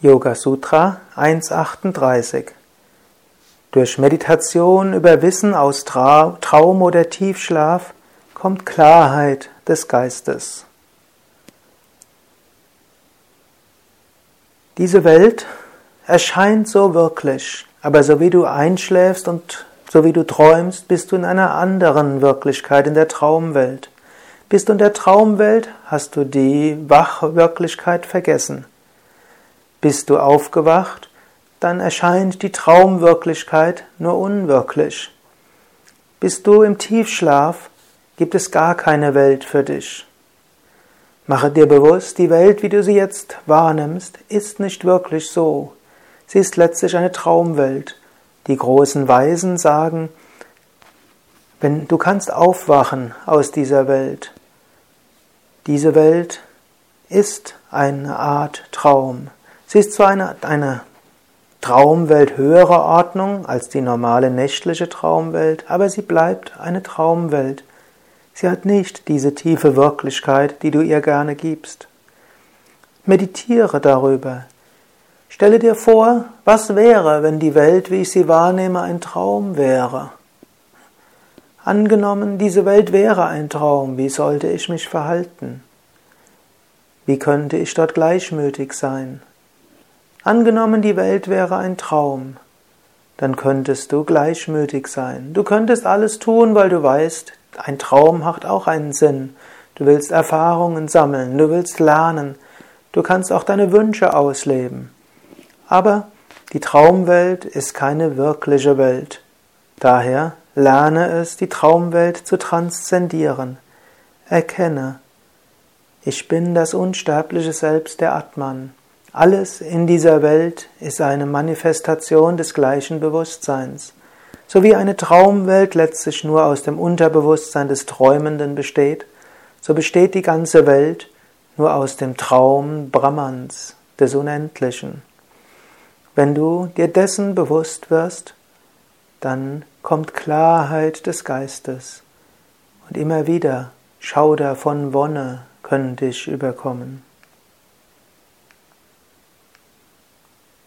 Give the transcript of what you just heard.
Yoga Sutra 1.38 Durch Meditation über Wissen aus Traum oder Tiefschlaf kommt Klarheit des Geistes. Diese Welt erscheint so wirklich, aber so wie du einschläfst und so wie du träumst, bist du in einer anderen Wirklichkeit, in der Traumwelt. Bist du in der Traumwelt, hast du die Wachwirklichkeit vergessen. Bist du aufgewacht, dann erscheint die Traumwirklichkeit nur unwirklich. Bist du im Tiefschlaf, gibt es gar keine Welt für dich. Mache dir bewusst, die Welt, wie du sie jetzt wahrnimmst, ist nicht wirklich so. Sie ist letztlich eine Traumwelt. Die großen Weisen sagen, wenn du kannst aufwachen aus dieser Welt. Diese Welt ist eine Art Traum. Sie ist zwar eine, eine Traumwelt höherer Ordnung als die normale nächtliche Traumwelt, aber sie bleibt eine Traumwelt. Sie hat nicht diese tiefe Wirklichkeit, die du ihr gerne gibst. Meditiere darüber. Stelle dir vor, was wäre, wenn die Welt, wie ich sie wahrnehme, ein Traum wäre. Angenommen, diese Welt wäre ein Traum, wie sollte ich mich verhalten? Wie könnte ich dort gleichmütig sein? Angenommen, die Welt wäre ein Traum, dann könntest du gleichmütig sein. Du könntest alles tun, weil du weißt, ein Traum hat auch einen Sinn. Du willst Erfahrungen sammeln, du willst lernen, du kannst auch deine Wünsche ausleben. Aber die Traumwelt ist keine wirkliche Welt. Daher lerne es, die Traumwelt zu transzendieren. Erkenne, ich bin das unsterbliche Selbst der Atman. Alles in dieser Welt ist eine Manifestation des gleichen Bewusstseins. So wie eine Traumwelt letztlich nur aus dem Unterbewusstsein des Träumenden besteht, so besteht die ganze Welt nur aus dem Traum Brahmans, des Unendlichen. Wenn du dir dessen bewusst wirst, dann kommt Klarheit des Geistes und immer wieder Schauder von Wonne können dich überkommen.